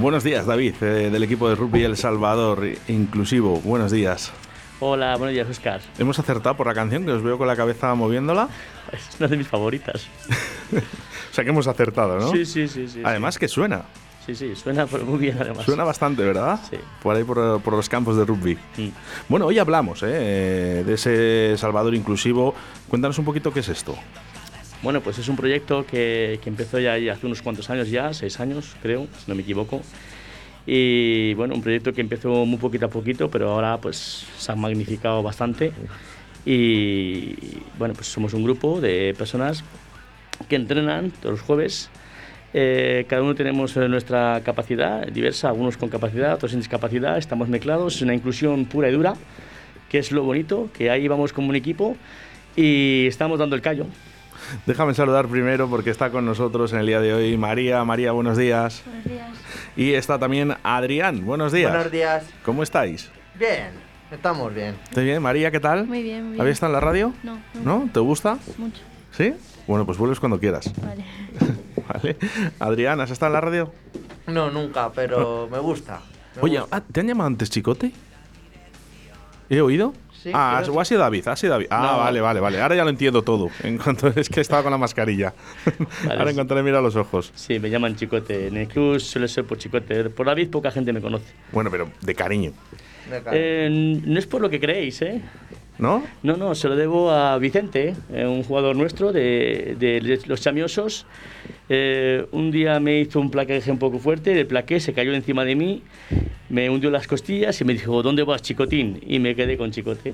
Buenos días, David, eh, del equipo de rugby El Salvador Inclusivo. Buenos días. Hola, buenos días, Oscar. Hemos acertado por la canción, que os veo con la cabeza moviéndola. Es una de mis favoritas. O sea que hemos acertado, ¿no? Sí, sí, sí, sí. Además que suena. Sí, sí, suena muy bien además. Suena bastante, ¿verdad? Sí. Por ahí, por, por los campos de rugby. Mm. Bueno, hoy hablamos ¿eh? de ese Salvador Inclusivo. Cuéntanos un poquito qué es esto. Bueno, pues es un proyecto que, que empezó ya hace unos cuantos años ya, seis años creo, si no me equivoco. Y bueno, un proyecto que empezó muy poquito a poquito, pero ahora pues se ha magnificado bastante. Y bueno, pues somos un grupo de personas que entrenan todos los jueves. Eh, cada uno tenemos eh, nuestra capacidad diversa, algunos con capacidad, otros sin discapacidad. Estamos mezclados, es una inclusión pura y dura, que es lo bonito, que ahí vamos como un equipo y estamos dando el callo. Déjame saludar primero porque está con nosotros en el día de hoy María. María, buenos días. Buenos días. Y está también Adrián. Buenos días. Buenos días. ¿Cómo estáis? Bien, estamos bien. ¿Estás bien? María, ¿qué tal? Muy bien, muy bien. ¿Habías estado en la radio? No, no, ¿No? ¿Te gusta? mucho. ¿Sí? Bueno, pues vuelves cuando quieras. Vale. ¿Vale? Adrián, ¿has estado en la radio? No, nunca, pero me gusta. me Oye, gusta. ah, ¿te han llamado antes Chicote? ¿He oído? Sí, ah, o ha sido David, ha sido David. Ah, No. vale, vale, vale. Ahora ya lo entiendo todo. En cuanto es que estaba con la mascarilla. Ahora en cuanto le mira a los ojos. Sí, me llaman Chicote. En el club suele ser por Chicote. Por David poca gente me conoce. Bueno, pero de cariño. Me cago. Eh, no es por lo que creéis, ¿eh? ¿No? No, no, se lo debo a Vicente, eh, un jugador nuestro de, de los chamiosos. Eh, un día me hizo un placaje un poco fuerte, el plaqué se cayó encima de mí, me hundió las costillas y me dijo, ¿dónde vas, chicotín? Y me quedé con chicote.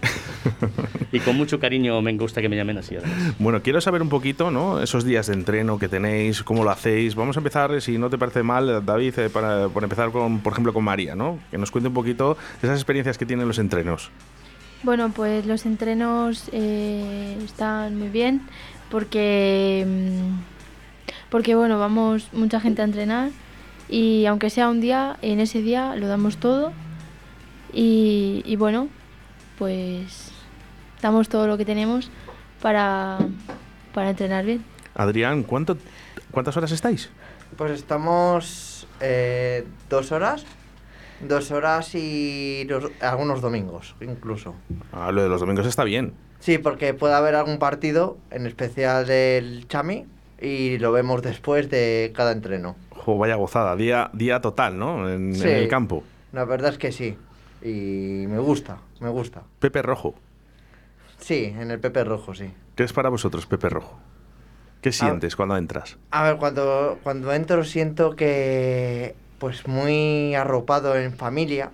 y con mucho cariño me gusta que me llamen así. además. Bueno, quiero saber un poquito, ¿no? Esos días de entreno que tenéis, cómo lo hacéis. Vamos a empezar, si no te parece mal, David, eh, para, por empezar con, por ejemplo, con María, ¿no? Que nos cuente un poquito esas experiencias que tienen los entrenos. Bueno, pues los entrenos eh, están muy bien porque, mm, porque bueno, vamos mucha gente a entrenar y aunque sea un día, en ese día lo damos todo y, y bueno, pues damos todo lo que tenemos para, para entrenar bien. Adrián, ¿cuánto, ¿cuántas horas estáis? Pues estamos eh, dos horas. Dos horas y los- algunos domingos, incluso. Ah, lo de los domingos está bien. Sí, porque puede haber algún partido, en especial del Chami, y lo vemos después de cada entreno. Jo, vaya gozada, día, día total, ¿no? En, el campo. La verdad es que sí. Y me gusta, me gusta. Pepe Rojo. Sí, en el Pepe Rojo, sí. ¿Qué es para vosotros, Pepe Rojo? ¿Qué sientes cuando entras? A ver, cuando, cuando entro siento que pues muy arropado en familia,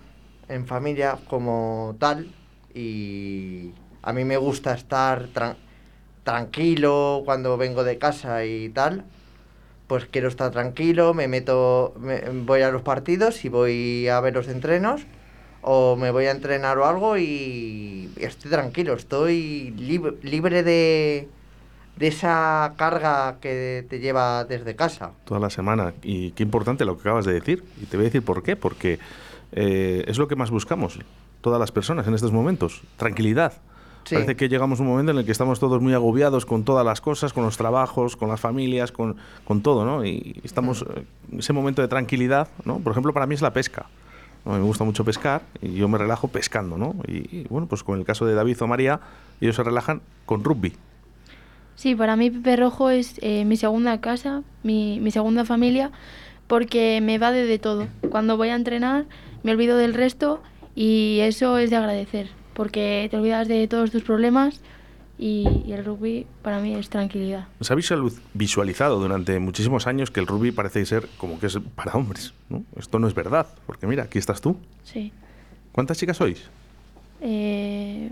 en familia como tal, y a mí me gusta estar tran- tranquilo cuando vengo de casa y tal, pues quiero estar tranquilo, me meto, me- voy a los partidos y voy a ver los entrenos, o me voy a entrenar o algo y estoy tranquilo, estoy lib- libre de, de esa carga que te lleva desde casa. Toda la semana. Y qué importante lo que acabas de decir. Y te voy a decir por qué. Porque eh, es lo que más buscamos, todas las personas en estos momentos. Tranquilidad. Sí. Parece que llegamos a un momento en el que estamos todos muy agobiados con todas las cosas, con los trabajos, con las familias, con, con todo, ¿no? Y estamos eh, en ese momento de tranquilidad, ¿no? Por ejemplo, para mí es la pesca. ¿no? Me gusta mucho pescar y yo me relajo pescando, ¿no? Y, y, bueno, pues con el caso de David o María, ellos se relajan con rugby. Sí, para mí Pepe Rojo es eh, mi segunda casa, mi, mi segunda familia, porque me va de, de todo. Cuando voy a entrenar me olvido del resto y eso es de agradecer, porque te olvidas de todos tus problemas y, y el rugby para mí es tranquilidad. Se ha visual- visualizado durante muchísimos años que el rugby parece ser como que es para hombres. ¿no? Esto no es verdad, porque mira, aquí estás tú. Sí. ¿Cuántas chicas sois? Eh,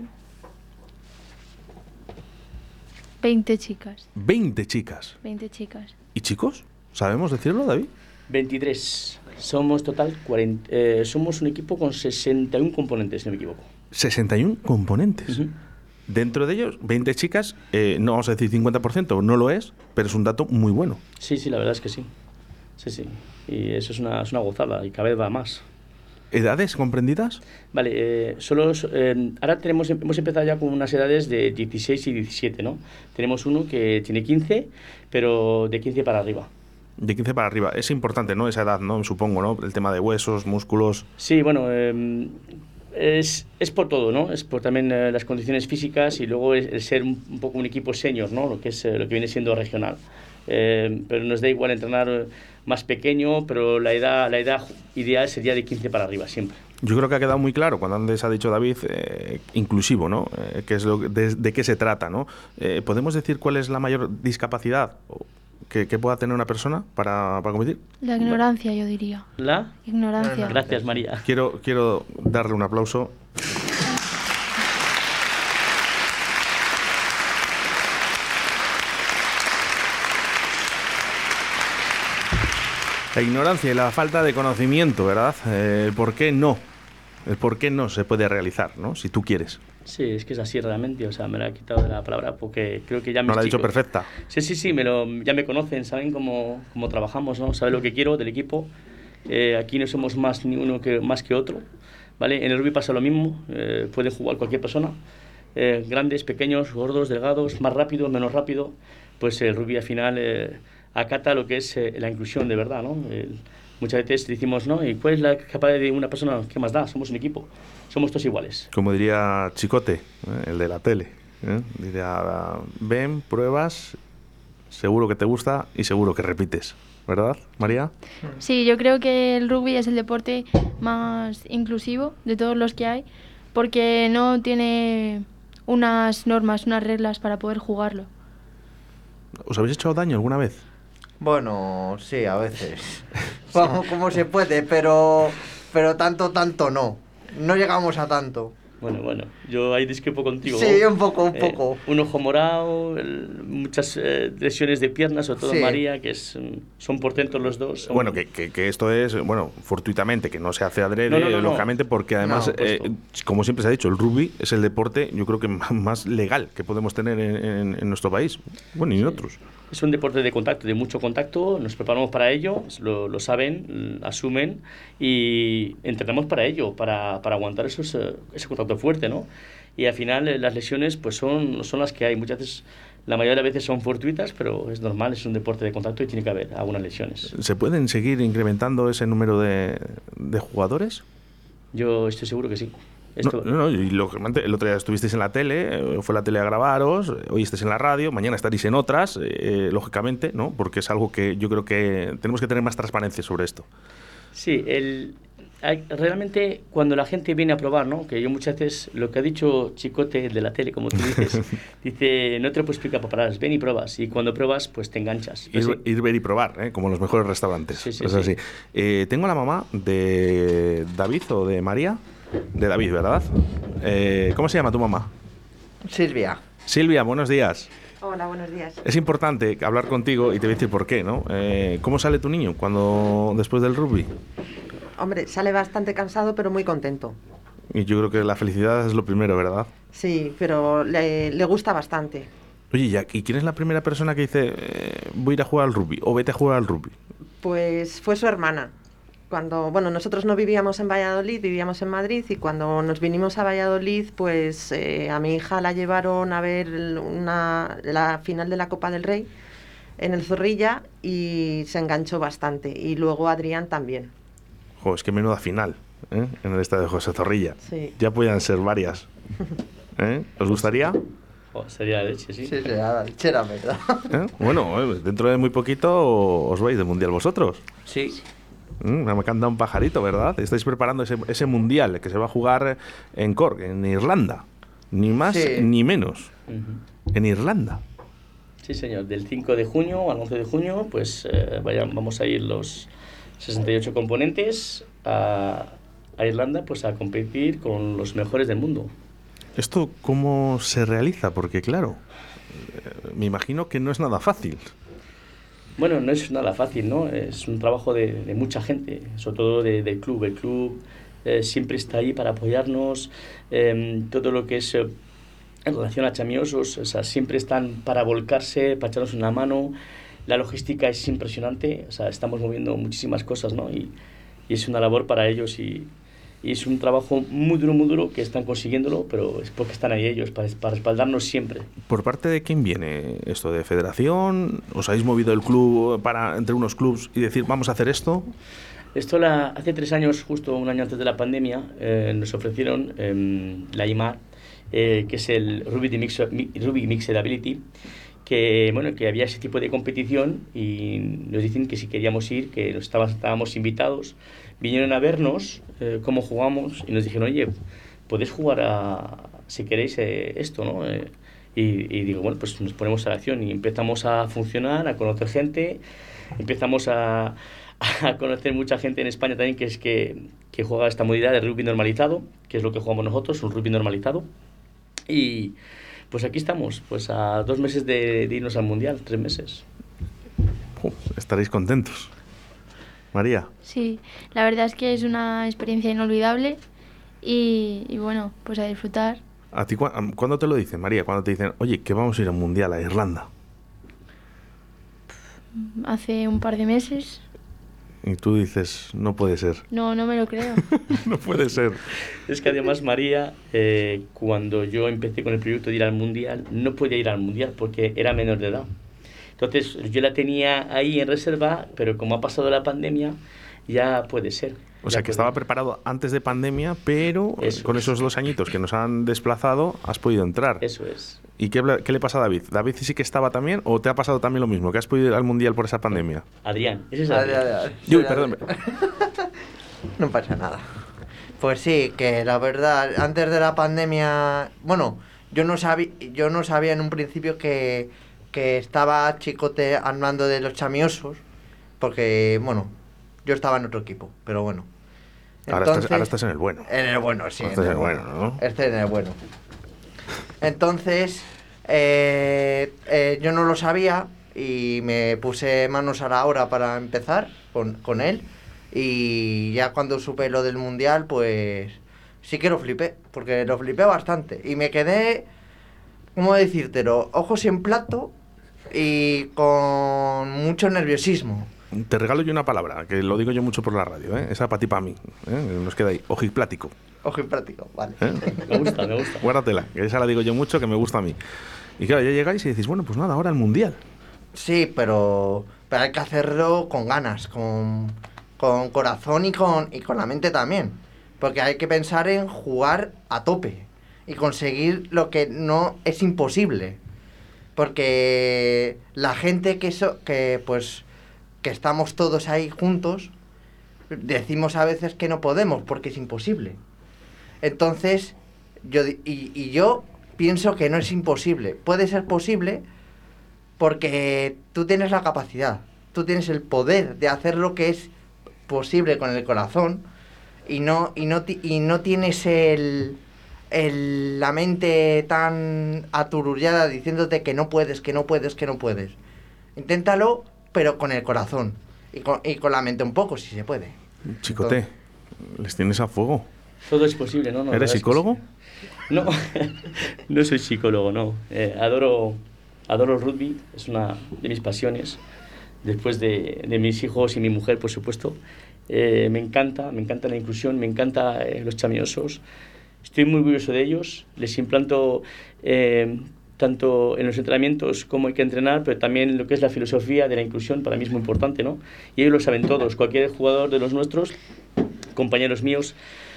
20 chicas, 20 chicas. 20 chicas. ¿Y chicos? ¿Sabemos decirlo, David? 23. Somos total 40, eh, somos un equipo con 61 componentes, si no me equivoco. 61 componentes. Ujú. Dentro de ellos, 20 chicas, eh, no vamos a decir 50%, no lo es, pero es un dato muy bueno. Sí, sí, la verdad es que sí. Sí, sí. Y eso es una, es una gozada y cada vez va más. ¿Edades comprendidas? Vale, eh, solo, eh, ahora tenemos, hemos empezado ya con unas edades de 16 y 17, ¿no? Tenemos uno que tiene 15, pero de 15 para arriba. De 15 para arriba. Es importante, ¿no? Esa edad, ¿no? Supongo, ¿no? El tema de huesos, músculos. Sí, bueno, eh, es, es por todo, ¿no? Es por también eh, las condiciones físicas y luego es, el ser un, un poco un equipo senior, ¿no? Lo que, es, eh, lo que viene siendo regional. Eh, pero nos da igual entrenar eh, más pequeño, pero la edad, la edad ideal sería de 15 para arriba, siempre. Yo creo que ha quedado muy claro cuando antes ha dicho David, eh, inclusivo, ¿no? Eh, que es lo, que- de, de qué se trata, ¿no? Eh, ¿Podemos decir cuál es la mayor discapacidad que, que pueda tener una persona para, para competir? La ignorancia, yo diría. La... Ignorancia. Gracias, María. Quiero, quiero darle un aplauso. La ignorancia y la falta de conocimiento, ¿verdad? Eh, por qué no. El por qué no se puede realizar, ¿no? Si tú quieres. Sí, es que es así realmente, o sea, me la he quitado de la palabra porque creo que ya me No la ha dicho perfecta. Sí, sí, sí, me lo, ya me conocen, saben cómo, cómo trabajamos, ¿no? Saben lo que quiero del equipo. Eh, aquí no somos más ni uno que, más que otro, ¿vale? En el rugby pasa lo mismo, eh, puede jugar cualquier persona, eh, grandes, pequeños, gordos, delgados, más rápido, menos rápido, pues el rugby al final acata lo que es eh, la inclusión de verdad, ¿no? El- muchas veces decimos, ¿no? ¿Y cuál es la capacidad de una persona? ¿Qué más da? Somos un equipo, somos todos iguales. Como diría Chicote, ¿eh? el de la tele. ¿eh? Diría, ven, pruebas, seguro que te gusta y seguro que repites. ¿Verdad, María? Sí, yo creo que el rugby es el deporte más inclusivo de todos los que hay, porque no tiene unas normas, unas reglas para poder jugarlo. ¿Os habéis hecho daño alguna vez? Bueno, sí, a veces. Vamos como se puede, pero, pero tanto, tanto no. No llegamos a tanto. Bueno, bueno, yo ahí discrepo contigo. Sí, un poco, un Eh, poco. un ojo morado, el- muchas eh, lesiones de piernas, sobre todo Sí. María, que es, mm, son portentos los dos. son- Bueno, que, que- que esto es, bueno, fortuitamente, que no se hace adrede, No, no, no, no. lógicamente, porque además, No, eh, como siempre se ha dicho, el rugby es el deporte, yo creo que más legal que podemos tener en, en- en nuestro país. Bueno, y en otros. Es un deporte de contacto, de mucho contacto, nos preparamos para ello, lo, lo saben, asumen y entrenamos para ello, para, para aguantar esos, eh, ese contacto fuerte, ¿no? Y al final eh, las lesiones pues son, son las que hay. Muchas veces, la mayoría de las veces son fortuitas, pero es normal, es un deporte de contacto y tiene que haber algunas lesiones. ¿Se pueden seguir incrementando ese número de, de jugadores? Yo estoy seguro que sí. Esto, no, no, y lógicamente el otro día estuvisteis en la tele, eh, fue la tele a grabaros, eh, hoy estáis en la radio, mañana estaréis en otras, eh, lógicamente, ¿no? Porque es algo que yo creo que tenemos que tener más transparencia sobre esto. Sí, el, hay- realmente cuando la gente viene a probar, ¿no? Que yo muchas veces, lo que ha dicho Chicote de la tele, como tú dices, dice, no te lo puedo explicar para parar, ven y pruebas. Y cuando pruebas, pues te enganchas. Pues Ir, sí. ir, ver y probar, ¿eh? como en los mejores restaurantes. Sí, sí, es sí. así. Eh, tengo a la mamá de David o de María. De David, ¿verdad? Eh, ¿Cómo se llama tu mamá? Silvia. Silvia, buenos días. Hola, buenos días. Es importante hablar contigo y te voy a decir por qué, ¿no? Eh, ¿Cómo sale tu niño cuando después del rugby? Hombre, sale bastante cansado, pero muy contento. Y yo creo que la felicidad es lo primero, ¿verdad? Sí, pero le, le gusta bastante. Oye, ¿y quién es la primera persona que dice eh, voy a ir a jugar al rugby o vete a jugar al rugby? Pues fue su hermana. Cuando, bueno, nosotros no vivíamos en Valladolid, vivíamos en Madrid y cuando nos vinimos a Valladolid, pues eh, a mi hija la llevaron a ver una, la final de la Copa del Rey en el Zorrilla y se enganchó bastante. Y luego Adrián también. Jo, es que menuda final ¿eh? en el estadio de José Zorrilla. Sí. Ya podían ser varias. ¿Eh? ¿Os gustaría? Oh, sería leche, sí. Sí, sí, la lechera, ¿verdad? ¿Eh? Bueno, eh, dentro de muy poquito os vais de mundial vosotros. Sí. Mm, Me canta un pajarito, ¿verdad? Estáis preparando ese, ese mundial que se va a jugar en Cork, en Irlanda. Ni más Sí. ni menos. En Irlanda. Sí, señor. Del 5 de junio al 11 de junio, pues eh, vaya- vamos a ir los 68 componentes a, a Irlanda pues a competir con los mejores del mundo. ¿Esto cómo se realiza? Porque claro, eh, me imagino que no es nada fácil. Bueno, no es nada fácil, ¿no? Es un trabajo de, mucha gente, sobre todo de- club. El club eh, siempre está ahí para apoyarnos. em, todo lo que es eh, en relación a chamiosos, o sea, siempre están para volcarse, para echarnos una mano. La logística es impresionante, o sea, estamos moviendo muchísimas cosas, ¿no? Y, y es una labor para ellos y, y es un trabajo muy duro, muy duro que están consiguiéndolo, pero es porque están ahí ellos, para, para respaldarnos siempre. ¿Por parte de quién viene esto? ¿De federación? ¿Os habéis movido el club para entre unos clubs y decir vamos a hacer esto? Esto la, hace tres años, justo un año antes de la pandemia, eh, nos ofrecieron em, la IMAR, eh, que es el Rubik Mix, Rubik Mixed Ability, que, bueno, que había ese tipo de competición y nos dicen que si queríamos ir, que nos estábamos, estábamos invitados. Vinieron a vernos eh, cómo jugamos y nos dijeron, oye, podéis jugar a, si queréis eh, esto, ¿no? Eh, y, y digo, bueno, pues nos ponemos a la acción y empezamos a funcionar, a conocer gente, empezamos a, a conocer mucha gente en España también que es que, que juega esta modalidad de rugby normalizado, que es lo que jugamos nosotros, un rugby normalizado. Y pues aquí estamos, pues a dos meses de, de irnos al Mundial, tres meses. Uf, estaréis contentos. María, Sí, la verdad es que es una experiencia inolvidable y, y bueno, pues a disfrutar. ¿a ti cua- am- cuándo te lo dicen, María? Cuando te dicen, oye, que vamos a ir al Mundial a Irlanda. Hace un par de meses. Y tú dices, no puede ser. No, no me lo creo. no puede ser. Es que además María, eh, cuando yo empecé con el proyecto de ir al Mundial, no podía ir al Mundial porque era menor de edad. Entonces yo la tenía ahí en reserva, pero como ha pasado la pandemia, ya puede ser. O sea, que puede. estaba preparado antes de pandemia, pero eh, Eso con es. esos dos añitos que nos han desplazado, has podido entrar. Eso es. ¿Y qué, qué le pasa a David? ¿David sí que estaba también o te ha pasado también lo mismo? ¿Que has podido ir al Mundial por esa pandemia? Adrián, ese es Adrián. dale, dale. Uy, perdón. No pasa nada. Pues sí, que la verdad, antes de la pandemia, bueno, yo no sabía, yo no sabía en un principio que, que estaba Chicote hablando de los chamiosos, porque, bueno, yo estaba en otro equipo, pero bueno. Ahora, estás, Entonces- ahora estás en el bueno. En el bueno, sí. Este en el bueno, ¿no? Este en el bueno. Entonces, eh, eh, yo no lo sabía y me puse manos a la obra para empezar con, con él. Y ya cuando supe lo del mundial, pues sí que lo flipé, porque lo flipé bastante. Y me quedé, ¿cómo decírtelo? Ojos en plato y con mucho nerviosismo. Te regalo yo una palabra, que lo digo yo mucho por la radio, ¿eh? Esa para ti, para mí. ¿eh? Nos queda ahí. Ojiplático. Ojo en práctico, vale. ¿eh? Me gusta, me gusta. Guárdatela, que esa la digo yo mucho, que me gusta a mí. Y claro, ya llegáis y decís, bueno, pues nada, ahora el Mundial. Sí, pero, pero hay que hacerlo con ganas, con, con corazón y con, y con la mente también. Porque hay que pensar en jugar a tope y conseguir lo que no es imposible. Porque la gente que, so- que pues que estamos todos ahí juntos, decimos a veces que no podemos porque es imposible. Entonces, yo, y, y yo pienso que no es imposible. Puede ser posible porque tú tienes la capacidad, tú tienes el poder de hacer lo que es posible con el corazón y no, y no, y no tienes el, el- la mente tan aturullada diciéndote que no puedes, que no puedes, que no puedes. Inténtalo, pero con el corazón y con, y con la mente un poco, si se puede. Chicote, les tienes a fuego. Todo es posible, ¿no? no ¿Eres psicólogo? No, no soy psicólogo, no. Eh, adoro, adoro el rugby, es una de mis pasiones. Después de, de mis hijos y mi mujer, por supuesto. Eh, me encanta, me encanta la inclusión, me encanta eh, los chamiosos. Estoy muy orgulloso de ellos. Les implanto eh, tanto en los entrenamientos cómo hay que entrenar, pero también lo que es la filosofía de la inclusión para mí es muy importante, ¿no? Y ellos lo saben todos. Cualquier jugador de los nuestros, compañeros míos,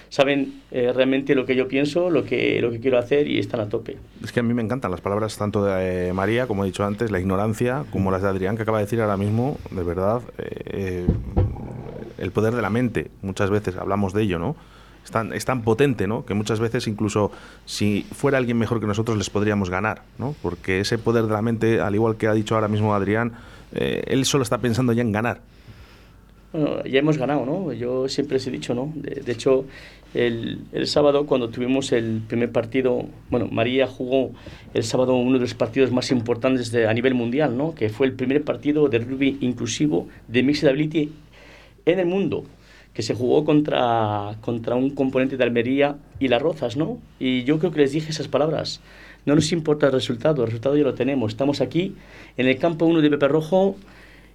saben eh, realmente lo que yo pienso, lo que, lo que quiero hacer y están a tope. Es que a mí me encantan las palabras tanto de eh, María, como he dicho antes, la ignorancia, como las de Adrián, que acaba de decir ahora mismo, de verdad, eh, el poder de la mente. Muchas veces hablamos de ello, ¿no? Es tan, es tan potente, ¿no? Que muchas veces incluso si fuera alguien mejor que nosotros les podríamos ganar, ¿no? Porque ese poder de la mente, al igual que ha dicho ahora mismo Adrián, eh, él solo está pensando ya en ganar. Bueno, ya hemos ganado, ¿no? Yo siempre les he dicho, ¿no? De, de hecho, el, el, sábado cuando tuvimos el primer partido, bueno, María jugó el sábado uno de los partidos más importantes de, a nivel mundial, ¿no? Que fue el primer partido de rugby inclusivo de Mixed Ability en el mundo que se jugó contra, contra un componente de Almería y Las Rozas, ¿no? Y yo creo que les dije esas palabras. No nos importa el resultado, el resultado ya lo tenemos. Estamos aquí en el campo 1 de Pepe Rojo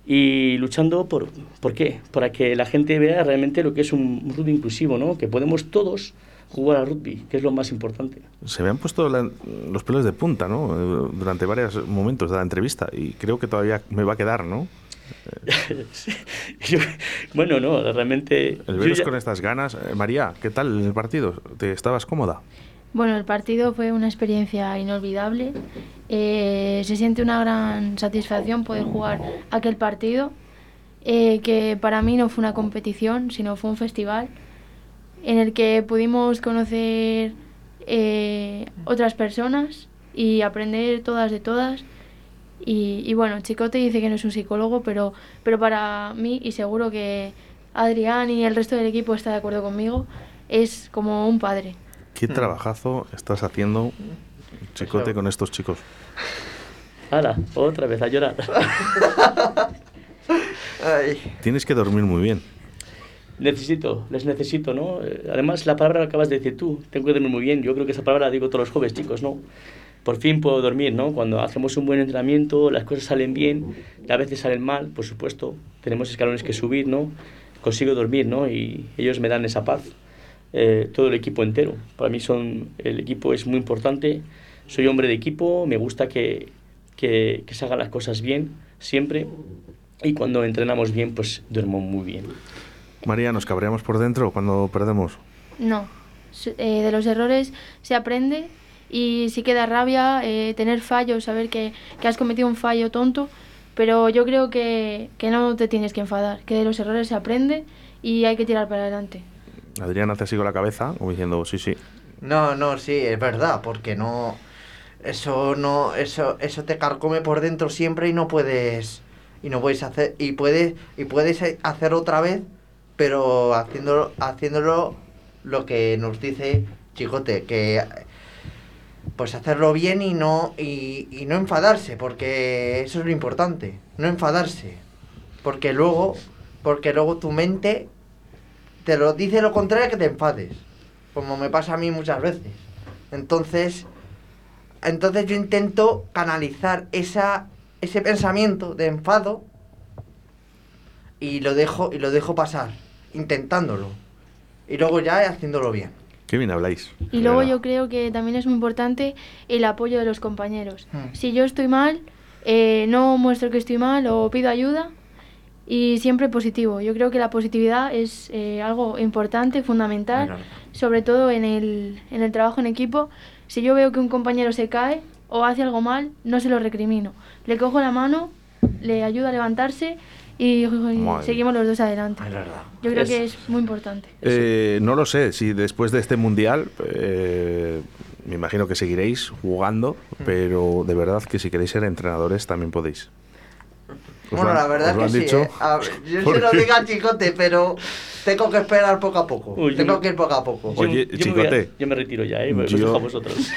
y luchando por, ¿por qué? Para que la gente vea realmente lo que es un rugby inclusivo, ¿no? Que podemos todos jugar al rugby, que es lo más importante. Se me han puesto la, los pelos de punta, ¿no? Durante varios momentos de la entrevista y creo que todavía me va a quedar, ¿no? Yo, bueno, no, realmente... El veros ya... con estas ganas. Eh, María, ¿qué tal el partido? ¿Te estabas cómoda? Bueno, el partido fue una experiencia inolvidable. Eh, se siente una gran satisfacción poder jugar aquel partido, eh, que para mí no fue una competición, sino fue un festival en el que pudimos conocer eh, otras personas y aprender todas de todas. Y, y, bueno, Chicote dice que no es un psicólogo, pero, pero para mí, y seguro que Adrián y el resto del equipo está de acuerdo conmigo, es como un padre. ¿Qué trabajazo estás haciendo, Chicote, con estos chicos? Ahora, otra vez a llorar. Tienes que dormir muy bien. Necesito, les necesito, ¿no? Además, la palabra que acabas de decir tú, tengo que dormir muy bien. Yo creo que esa palabra la digo todos los jóvenes, chicos, ¿no? Por fin puedo dormir, ¿no? Cuando hacemos un buen entrenamiento, las cosas salen bien, a veces salen mal, por supuesto. Tenemos escalones que subir, ¿no? Consigo dormir, ¿no? Y ellos me dan esa paz. Eh, todo el equipo entero. Para mí son, el equipo es muy importante. Soy hombre de equipo, me gusta que, que, que se hagan las cosas bien, siempre. Y cuando entrenamos bien, pues duermo muy bien. María, ¿nos cabreamos por dentro cuando perdemos? No. Eh, de los errores se aprende y sí queda rabia eh, tener fallos, saber que, que, has cometido un fallo tonto, pero yo creo que, que no te tienes que enfadar, que de los errores se aprende y hay que tirar para adelante. Adrián hace así con la cabeza, como diciendo, sí, sí. No, no, sí, es verdad, porque no. Eso no. Eso, eso te carcome por dentro siempre y no puedes. Y no puedes hacer. Y puedes. Y puedes hacer otra vez, pero haciéndolo, haciéndolo lo que nos dice Chicote, que pues hacerlo bien y no. Y, y no enfadarse, porque eso es lo importante. No enfadarse. Porque luego. Porque luego tu mente te lo dice lo contrario que te enfades, como me pasa a mí muchas veces. Entonces, entonces yo intento canalizar esa, ese pensamiento de enfado y lo dejo y lo dejo pasar, intentándolo. Y luego ya haciéndolo bien. Qué bien habláis. Y luego yo creo que también es muy importante el apoyo de los compañeros. Hmm. Si yo estoy mal, eh, no muestro que estoy mal o pido ayuda, y siempre positivo. Yo creo que la positividad es eh, algo importante, fundamental, sobre todo en el, en el trabajo en equipo. Si yo veo que un compañero se cae o hace algo mal, no se lo recrimino. Le cojo la mano, le ayudo a levantarse y, y seguimos los dos adelante. Yo creo es, que es muy importante. Eh, no lo sé, si después de este mundial, eh, me imagino que seguiréis jugando, pero de verdad que si queréis ser entrenadores también podéis. Bueno, la verdad es que sí. ¿eh? A, yo se lo diga Chicote, pero tengo que esperar poco a poco. Uy, tengo me... que ir poco a poco. Oye, yo, Chicote. Me a, yo me retiro ya, ¿eh? Yo... dejo a vosotros.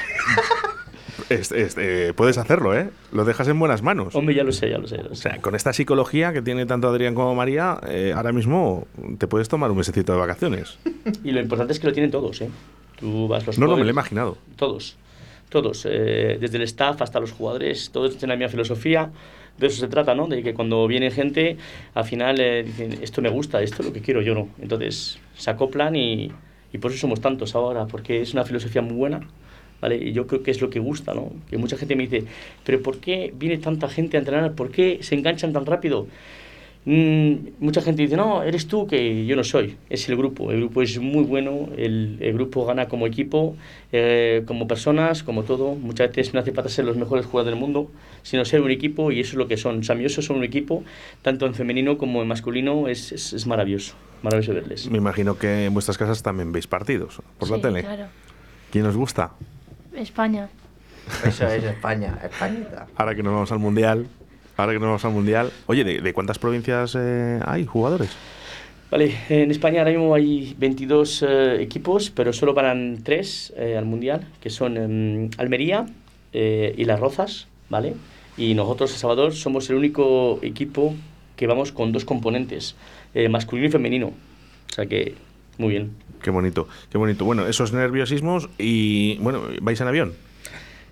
Este, este, puedes hacerlo, ¿eh? Lo dejas en buenas manos. Hombre, ya lo sé, ya lo sé. Ya lo sé. O sea, con esta psicología que tiene tanto Adrián como María, eh, ahora mismo te puedes tomar un mesecito de vacaciones. Y lo importante es que lo tienen todos, ¿eh? Tú vas los No, no, me lo he imaginado. Todos. Todos. Eh, desde el staff hasta los jugadores, todos tienen la misma filosofía de eso se trata, ¿no? De que cuando viene gente, al final eh, dicen, esto me gusta, esto es lo que quiero, yo no. Entonces se acoplan y, y por eso somos tantos ahora, porque es una filosofía muy buena, ¿vale? Y yo creo que es lo que gusta, ¿no? Que mucha gente me dice, pero ¿por qué viene tanta gente a entrenar? ¿Por qué se enganchan tan rápido? Mm, mucha gente dice, no, eres tú, que yo no soy, es el grupo. El grupo es muy bueno, el, el grupo gana como equipo, eh, como personas, como todo. Muchas veces no hace falta ser los mejores jugadores del mundo, sino ser un equipo y eso es lo que son. Samiosos son un equipo, tanto en femenino como en masculino, es, es, es maravilloso, maravilloso verles. Me imagino que en vuestras casas también veis partidos por la Sí, tele. Claro. ¿Quién os gusta? España. Eso es España, Españita. Ahora que nos vamos al Mundial. Ahora que nos vamos al Mundial. Oye, ¿de, de cuántas provincias eh, hay jugadores? Vale, en España ahora mismo hay 22 eh, equipos, pero solo van tres eh, al Mundial, que son em, Almería eh, y Las Rozas, ¿vale? Y nosotros, El Salvador, somos el único equipo que vamos con dos componentes, eh, masculino y femenino. O sea que, muy bien. Qué bonito, qué bonito. Bueno, esos nerviosismos y, bueno, ¿vais en avión?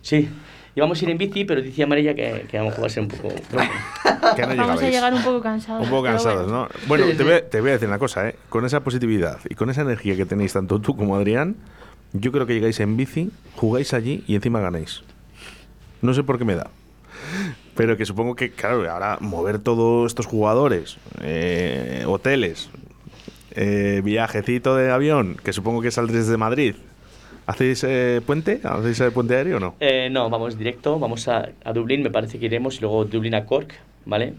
Sí, íbamos a ir en bici, pero decía María que, que vamos a jugarse un poco... Que no Vamos a llegar un poco cansados. Un poco cansados, bueno. ¿no? Bueno, Sí, te, sí. Voy, a- te voy a decir una cosa, ¿eh? Con esa positividad y con esa energía que tenéis tanto tú como Adrián, yo creo que llegáis en bici, jugáis allí y encima ganáis. No sé por qué me da. Pero que supongo que, claro, ahora mover todos estos jugadores, eh, hoteles, eh, viajecito de avión, que supongo que saldréis desde Madrid. ¿Hacéis eh, puente? ¿Hacéis eh, puente aéreo o no? Eh, no, vamos directo, vamos a, a Dublín, me parece que iremos, y luego Dublín a Cork, ¿vale?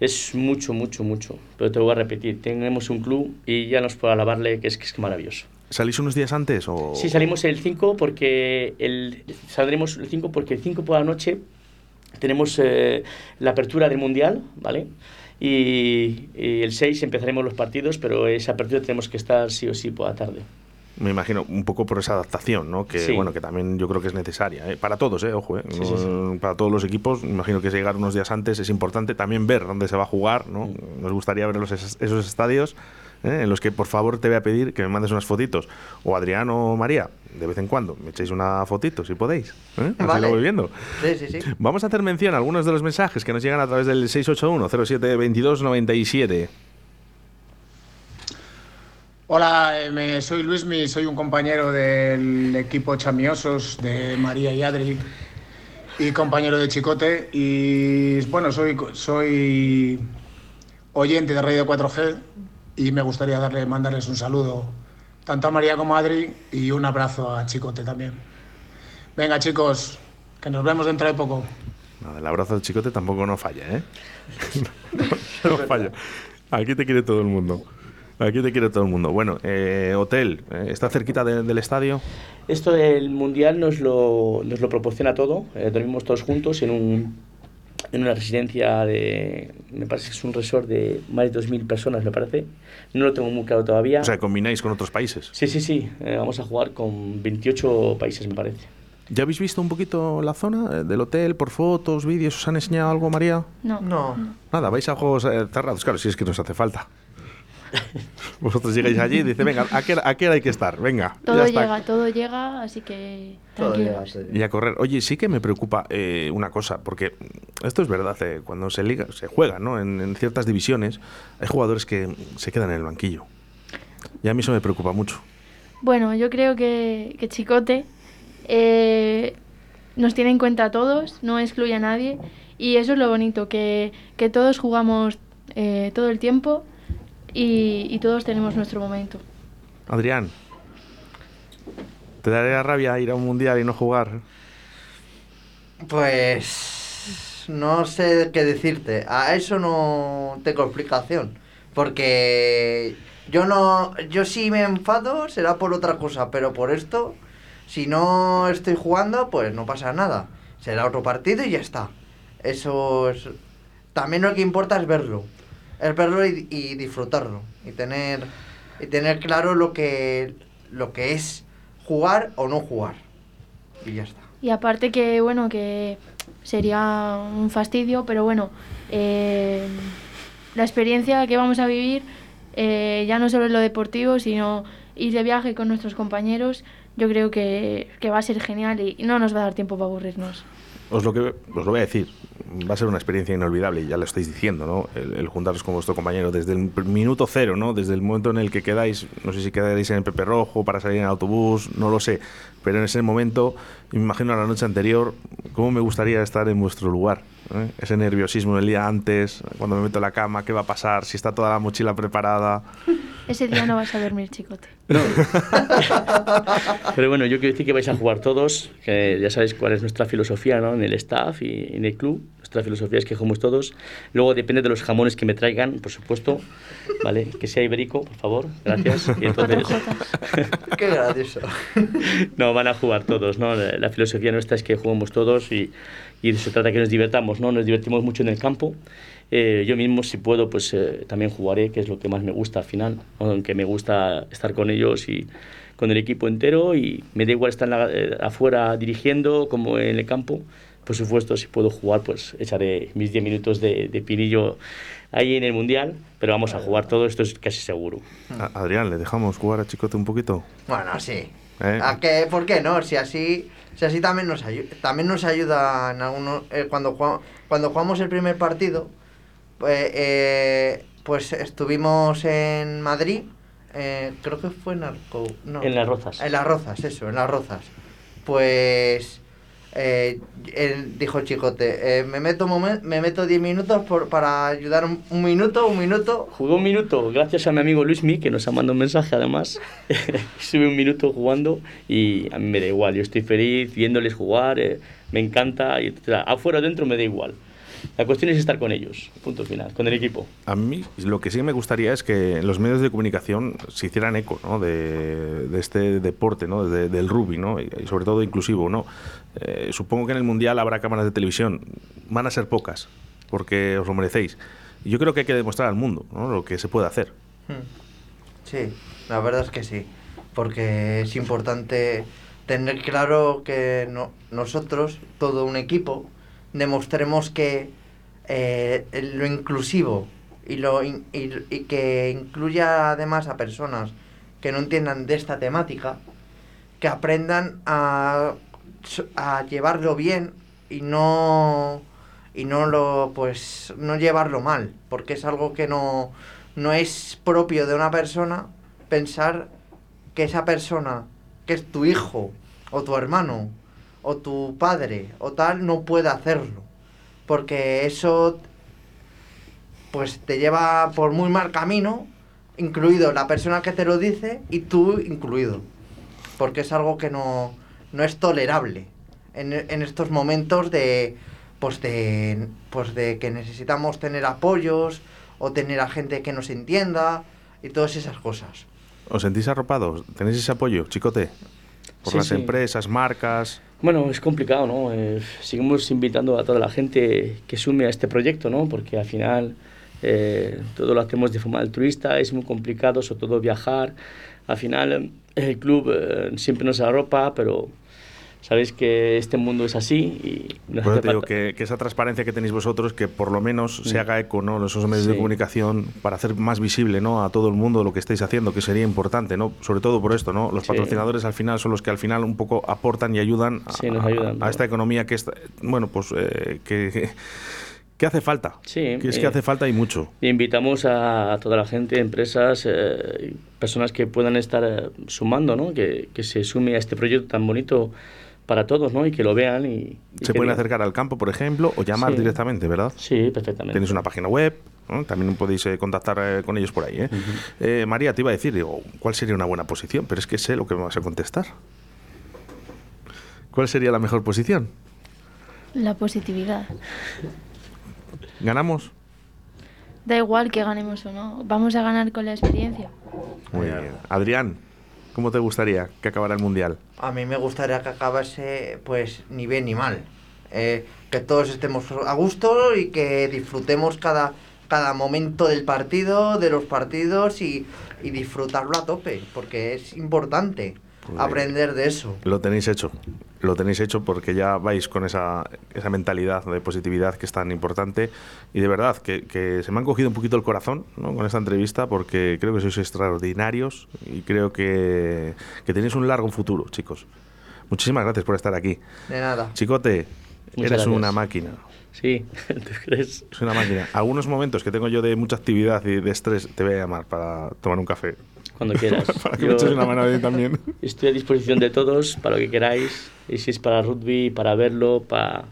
Es mucho, mucho, mucho. Pero te voy a repetir, tenemos un club y ya nos puedo alabarle que es que es maravilloso. ¿Salís unos días antes o...? Sí, salimos el 5 porque el, saldremos el 5 porque el 5 por la noche tenemos eh, la apertura del Mundial, ¿vale? Y, y el 6 empezaremos los partidos, pero esa apertura tenemos que estar sí o sí por la tarde. Me imagino, un poco por esa adaptación, ¿no? Que Sí. bueno, que también yo creo que es necesaria. ¿eh? Para todos, ¿eh? Ojo, ¿eh? Sí, No- sí, sí. Para todos los equipos, me imagino que llegar unos días antes es importante. También ver dónde se va a jugar, ¿no? Mm. Nos gustaría ver los, es- esos estadios ¿eh? en los que, por favor, te voy a pedir que me mandes unas fotitos. O Adrián o María, de vez en cuando, me echéis una fotito, si podéis. ¿eh? Así Vale. lo voy viendo. Sí, sí, sí. Vamos a hacer mención a algunos de los mensajes que nos llegan a través del 681-07-2297. Hola, eh, me- soy Luismi, soy un compañero del equipo Chamiosos de María y Adri y compañero de Chicote. Y bueno, soy, soy oyente de Radio 4G y me gustaría darle, mandarles un saludo tanto a María como a Adri y un abrazo a Chicote también. Venga chicos, que nos vemos dentro de poco. No, el abrazo del chicote tampoco no falla, ¿eh? no, no falla. Aquí te quiere todo el mundo. Aquí te quiere todo el mundo. Bueno, eh, hotel, eh, ¿está cerquita de- del estadio? Esto del mundial nos lo, nos lo proporciona todo. Eh, dormimos todos juntos en, un, en una residencia de. Me parece que es un resort de más de 2.000 personas, me parece. No lo tengo muy claro todavía. O sea, combináis con otros países. sí, sí, sí. Eh, vamos a jugar con 28 países, me parece. ¿Ya habéis visto un poquito la zona eh, del hotel por fotos, vídeos? ¿Os han enseñado algo, María? No. No. Nada, vais a juegos eh, cerrados. Claro, si es que nos hace falta. Vosotros llegáis allí y dice, venga, ¿a qué, hora- a qué hora hay que estar? Venga, Todo ya está. llega, todo llega, así que Todo llega, tranquilos. sí. Y a correr. Oye, sí que me preocupa eh, una cosa, porque esto es verdad, eh, cuando se liga, se juega, ¿no? En, en ciertas divisiones, hay jugadores que se quedan en el banquillo. Y a mí eso me preocupa mucho. Bueno, yo creo que, que Chicote eh, nos tiene en cuenta a todos, no excluye a nadie. Y eso es lo bonito, que, que todos jugamos eh, todo el tiempo y, y todos tenemos nuestro momento. Adrián, ¿te daría rabia ir a un mundial y no jugar? Pues no sé qué decirte. A eso no tengo explicación. Porque yo no. Yo si me enfado será por otra cosa, pero por esto, si no estoy jugando, pues no pasa nada. Será otro partido y ya está. Eso es. También lo que importa es verlo. Es verlo y, y disfrutarlo. Y tener. Y tener claro lo que. lo que es jugar o no jugar. Y ya está. Y aparte que, bueno, que sería un fastidio, pero bueno, eh, la experiencia que vamos a vivir, eh, ya no solo en lo deportivo, sino ir de viaje con nuestros compañeros, yo creo que, que va a ser genial y no nos va a dar tiempo para aburrirnos. Os lo que os lo voy a decir, va a ser una experiencia inolvidable, ya lo estáis diciendo, ¿no? El, el juntaros con vuestro compañero desde el minuto cero, ¿no? Desde el momento en el que quedáis, no sé si quedaréis en el Pepe Rojo para salir en autobús, no lo sé, pero en ese momento, me imagino la noche anterior, cómo me gustaría estar en vuestro lugar. ¿eh? Ese nerviosismo del día antes, cuando me meto en la cama, qué va a pasar, si está toda la mochila preparada. Ese día no vas a dormir, chicote. Pero bueno, yo quiero decir que vais a jugar todos, que ya sabéis cuál es nuestra filosofía ¿no? en el staff y en el club. Nuestra filosofía es que jugamos todos. Luego depende de los jamones que me traigan, por supuesto, ¿vale? Que sea ibérico, por favor, gracias. Y entonces, Qué gracioso. no, van a jugar todos, ¿no? La, la filosofía nuestra es que juguemos todos y, y se trata de que nos divertamos, ¿no? Nos divertimos mucho en el campo. Eh, yo mismo, si puedo, pues eh, también jugaré, que es lo que más me gusta al final, aunque me gusta estar con ellos y con el equipo entero y me da igual estar la- eh, afuera dirigiendo como en el campo. Por supuesto, si puedo jugar, pues echaré mis 10 minutos de, de pinillo ahí en el Mundial, pero vamos a jugar todo, esto es casi seguro. A- Adrián, ¿le dejamos jugar a Chicote un poquito? Bueno, sí. ¿Eh? ¿A qué? ¿Por qué no? Si así, si así también nos ayuda, también nos ayuda en algunos, eh, cuando jugamos, cuando jugamos el primer partido, pues, eh, pues estuvimos en Madrid, eh, creo que fue en Arco, no, En Las Rozas. En las Rozas, eso, en las Rozas. Pues eh, él dijo chicote, eh, me meto me meto 10 minutos por, para ayudar un, un minuto, un minuto. Jugué un minuto, gracias a mi amigo Luismi, que nos ha mandado un mensaje además. Estuve un minuto jugando y a mí me da igual, yo estoy feliz viéndoles jugar, eh, me encanta, y, o sea, afuera o dentro me da igual. La cuestión es estar con ellos, punto final, con el equipo. A mí lo que sí me gustaría es que los medios de comunicación se hicieran eco ¿no? de, de este deporte, ¿no? de- del rugby, ¿no? y, y sobre todo inclusivo. ¿no? Eh, supongo que en el Mundial habrá cámaras de televisión. Van a ser pocas, porque os lo merecéis. Yo creo que hay que demostrar al mundo ¿no? lo que se puede hacer. Hmm. Sí, la verdad es que sí, porque es importante tener claro que no- nosotros, todo un equipo, demostremos que eh, lo inclusivo y, lo y, que incluya además a personas que no entiendan de esta temática, que aprendan a, a llevarlo bien y no y no lo pues no llevarlo mal porque es algo que no no es propio de una persona pensar que esa persona que es tu hijo o tu hermano o tu padre o tal no puede hacerlo porque eso pues te lleva por muy mal camino incluido la persona que te lo dice y tú incluido porque es algo que no, no es tolerable en, en estos momentos de pues de pues de que necesitamos tener apoyos o tener a gente que nos entienda y todas esas cosas. ¿Os sentís arropados? ¿Tenéis ese apoyo, chicote? Por Sí, las sí. empresas, marcas. Bueno, es complicado, ¿no? Eh, seguimos invitando a toda la gente que sume a este proyecto, ¿no? Porque al final eh, todo lo hacemos de forma altruista, es muy complicado, sobre todo viajar. Al final el club eh, siempre nos arropa, pero sabéis que este mundo es así y nos hace te digo que, que esa transparencia que tenéis vosotros, que por lo menos se Mm. haga eco ¿no? en esos medios de comunicación para hacer más visible ¿no? a todo el mundo lo que estáis haciendo, que sería importante, ¿no? sobre todo por esto. ¿no? Los Sí. patrocinadores al final son los que al final un poco aportan y ayudan a, Sí, nos ayudan, a esta economía que, está, bueno, pues, eh, que, que hace falta. Sí, que es que eh, hace falta y mucho. Invitamos a, toda la gente, empresas, eh, personas que puedan estar eh, sumando, ¿no? Que, que se sume a este proyecto tan bonito para todos, ¿no? Y que lo vean y... y Se pueden digan- acercar al campo, por ejemplo, o llamar Sí. directamente, ¿verdad? Sí, perfectamente. Tenéis una página web, ¿no? también podéis eh, contactar eh, con ellos por ahí. ¿eh? Eh, María, te iba a decir, digo, ¿cuál sería una buena posición? Pero es que sé lo que me vas a contestar. ¿Cuál sería la mejor posición? La positividad. ¿Ganamos? Da igual que ganemos o no. Vamos a ganar con la experiencia. Muy bien. Adrián, ¿cómo te gustaría que acabara el Mundial? A mí me gustaría que acabase pues ni bien ni mal. Eh, que todos estemos a gusto y que disfrutemos cada, cada momento del partido, de los partidos y, y disfrutarlo a tope, porque es importante Pues, aprender de eso. Lo tenéis hecho. Lo tenéis hecho porque ya vais con esa, esa mentalidad de positividad que es tan importante. Y de verdad, que, que se me han cogido un poquito el corazón ¿no? con esta entrevista porque creo que sois extraordinarios y creo que, que tenéis un largo futuro, chicos. Muchísimas gracias por estar aquí. De nada. Chicote, Muchas Eres gracias. una máquina. Sí, ¿tú crees? Es una máquina. Algunos momentos que tengo yo de mucha actividad y de estrés, te voy a llamar para tomar un café. Cuando quieras. para que Yo me eches una mano a también. Estoy a disposición de todos para lo que queráis. Y si es para rugby, para verlo, para,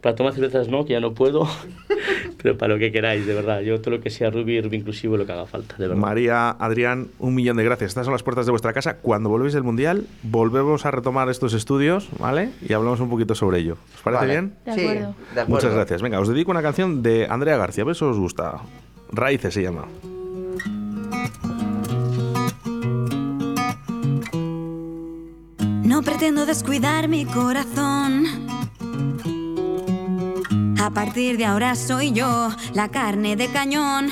para tomar cervezas no, que ya no puedo. Pero para lo que queráis, de verdad. Yo todo lo que sea rugby, rugby inclusivo, lo que haga falta, de verdad. María, Adrián, un millón de gracias. Estas son las puertas de vuestra casa. Cuando volvéis del Mundial, volvemos a retomar estos estudios, ¿vale? Y hablamos un poquito sobre ello. ¿Os parece Vale. bien? De Sí, acuerdo. de acuerdo. Muchas gracias. Venga, os dedico una canción de Andrea García. A ver si os gusta. Raíces se llama. Pretendo descuidar mi corazón. A partir de ahora soy yo la carne de cañón.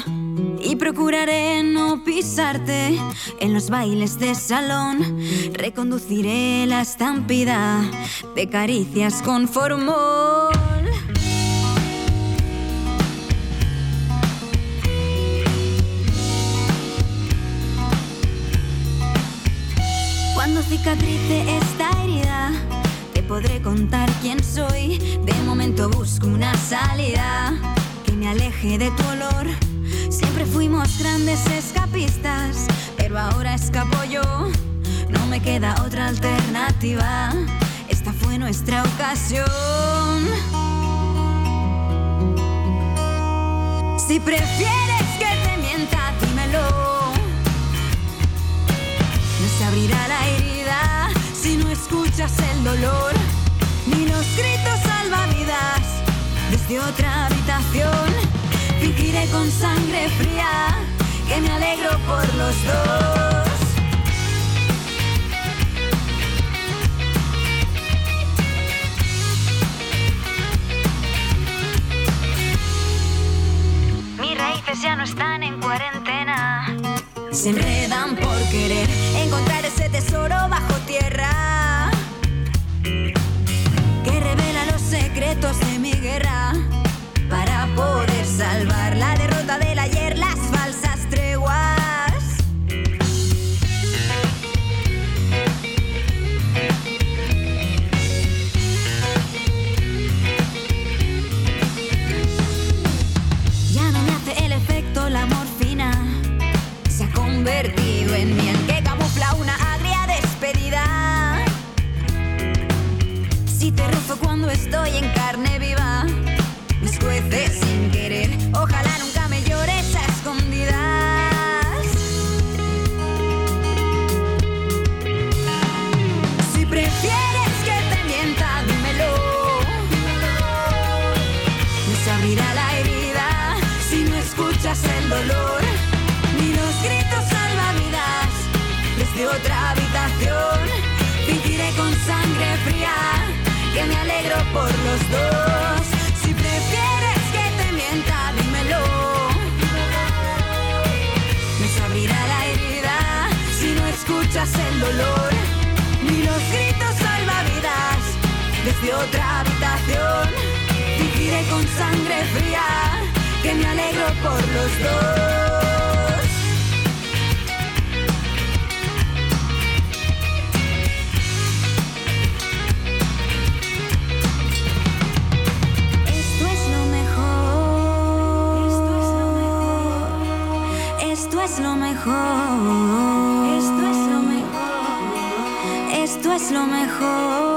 Y procuraré no pisarte en los bailes de salón. Reconduciré la estampida de caricias con formol. Cuando podré contar quién soy. De momento busco una salida que me aleje de tu olor. Siempre fuimos grandes escapistas, pero ahora escapo yo. No me queda otra alternativa. Esta fue nuestra ocasión. Si prefieres que desde otra habitación. Fingiré con sangre fría que me alegro por los dos. Mis raíces ya no están en cuarentena. Se enredan por querer encontrar ese tesoro bajo tierra que revela los secretos de convertido en que camufla una agria despedida. Si te rozo cuando estoy en carne por los dos. Si prefieres que te mienta, dímelo. Se abrirá la herida si no escuchas el dolor ni los gritos salvavidas desde otra habitación. Fingiré con sangre fría que me alegro por los dos. Lo mejor.